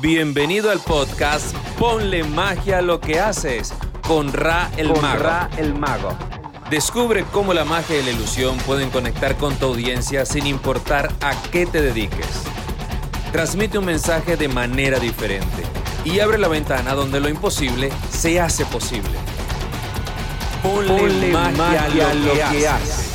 Bienvenido al podcast Ponle magia a lo que haces con Ra el con Mago. Ra el Mago. Descubre cómo la magia y la ilusión pueden conectar con tu audiencia sin importar a qué te dediques. Transmite un mensaje de manera diferente y abre la ventana donde lo imposible se hace posible. Ponle, Ponle magia, a lo, que, haces.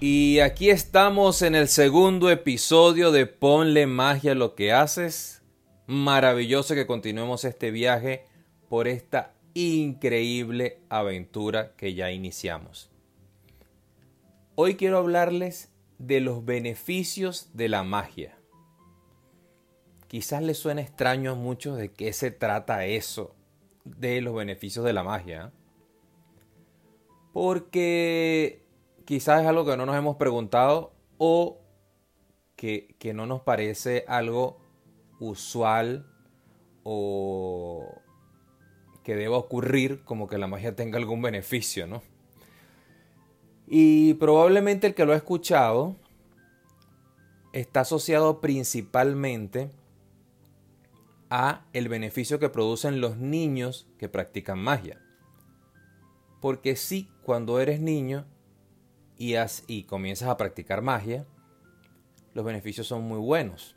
Y aquí estamos en el segundo episodio de Ponle magia a lo que haces. Maravilloso que continuemos este viaje por esta increíble aventura que ya iniciamos. Hoy quiero hablarles de los beneficios de la magia. Quizás les suene extraño a muchos de qué se trata eso de los beneficios de la magia. Porque quizás es algo que no nos hemos preguntado o que, no nos parece algo usual o que deba ocurrir como que la magia tenga algún beneficio, ¿no? Y probablemente el que lo ha escuchado está asociado principalmente a el beneficio que producen los niños que practican magia. Porque sí, cuando eres niño y, comienzas a practicar magia, los beneficios son muy buenos.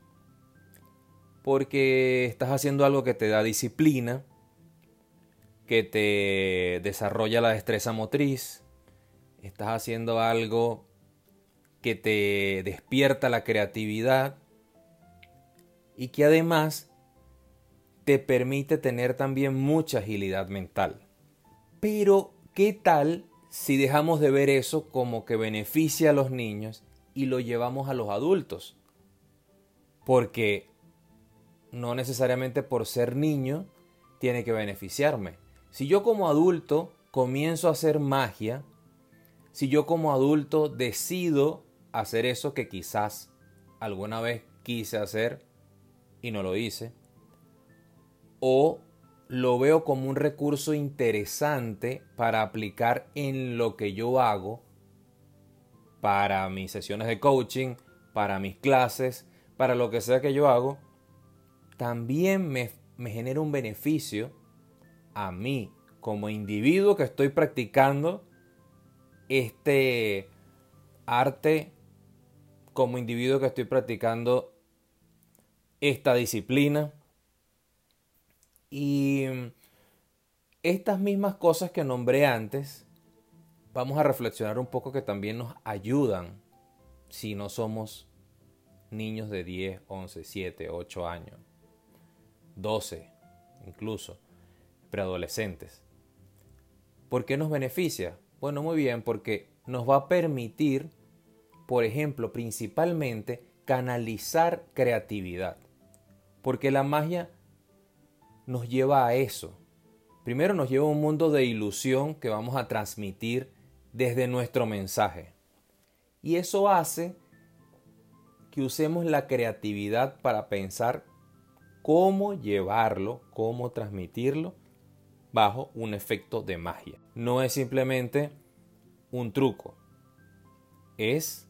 Porque estás haciendo algo que te da disciplina, que te desarrolla la destreza motriz, estás haciendo algo que te despierta la creatividad y que además te permite tener también mucha agilidad mental. Pero, ¿qué tal si dejamos de ver eso como que beneficia a los niños y lo llevamos a los adultos? Porque no necesariamente por ser niño tiene que beneficiarme. Si yo como adulto comienzo a hacer magia, si yo como adulto decido hacer eso que quizás alguna vez quise hacer y no lo hice, o lo veo como un recurso interesante para aplicar en lo que yo hago, para mis sesiones de coaching, para mis clases, para lo que sea que yo hago, también me, me genera un beneficio a mí como individuo que estoy practicando este arte, como individuo que estoy practicando esta disciplina. Y estas mismas cosas que nombré antes, vamos a reflexionar un poco que también nos ayudan si no somos niños de 10, 11, 7, 8 años, 12 incluso, preadolescentes. ¿Por qué nos beneficia? Bueno, muy bien, porque nos va a permitir, por ejemplo, principalmente canalizar creatividad. Porque la magia nos lleva a eso. Primero nos lleva a un mundo de ilusión que vamos a transmitir desde nuestro mensaje. Y eso hace que usemos la creatividad para pensar cómo llevarlo, cómo transmitirlo bajo un efecto de magia. No es simplemente un truco, es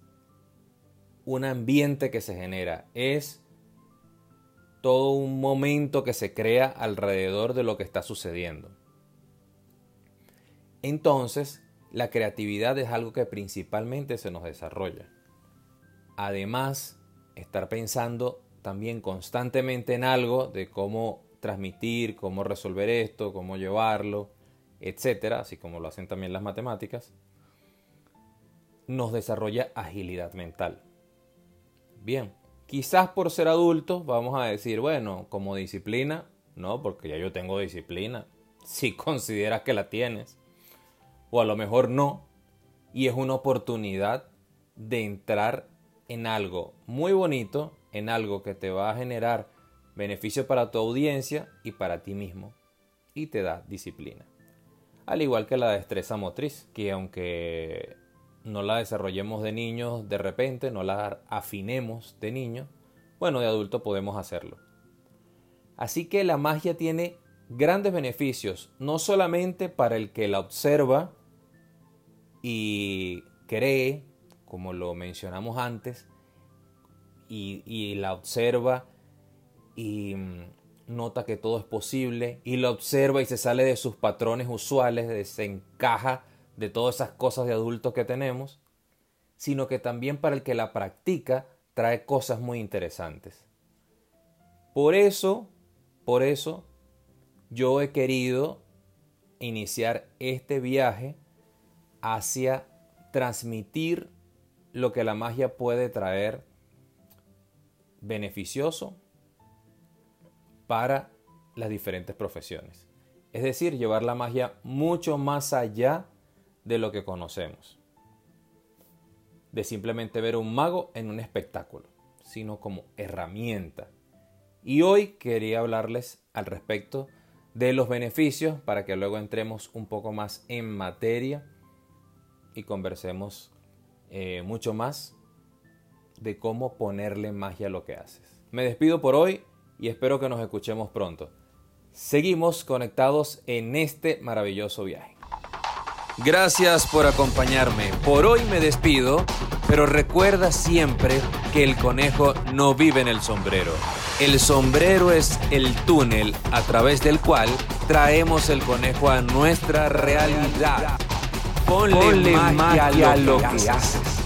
un ambiente que se genera, es todo un momento que se crea alrededor de lo que está sucediendo. Entonces, la creatividad es algo que principalmente se nos desarrolla. Además, estar pensando también constantemente en algo de cómo transmitir, cómo resolver esto, cómo llevarlo, etcétera, así como lo hacen también las matemáticas, nos desarrolla agilidad mental. Bien, quizás por ser adultos vamos a decir, bueno, como disciplina, no, porque ya yo tengo disciplina, si consideras que la tienes, o a lo mejor no, y es una oportunidad de entrar en algo muy bonito, en algo que te va a generar beneficio para tu audiencia y para ti mismo, y te da disciplina. Al igual que la destreza motriz, que aunque no la desarrollemos de niños de repente, no la afinemos de niños, bueno, de adulto podemos hacerlo. Así que la magia tiene grandes beneficios, no solamente para el que la observa y cree, como lo mencionamos antes, y, la observa y mm, nota que todo es posible y la observa y se sale de sus patrones usuales, se encaja de todas esas cosas de adultos que tenemos, sino que también para el que la practica trae cosas muy interesantes. Por eso, por eso, yo he querido iniciar este viaje hacia transmitir lo que la magia puede traer beneficioso para las diferentes profesiones. Es decir, llevar la magia mucho más allá de lo que conocemos. De simplemente ver un mago en un espectáculo, sino como herramienta. Y hoy quería hablarles al respecto de los beneficios para que luego entremos un poco más en materia y conversemos eh, mucho más de cómo ponerle magia a lo que haces. Me despido por hoy y espero que nos escuchemos pronto. Seguimos conectados en este maravilloso viaje. Gracias por acompañarme. Por hoy me despido, pero recuerda siempre que el conejo no vive en el sombrero. El sombrero es el túnel a través del cual traemos el conejo a nuestra realidad. Ponle, magia, a lo que haces.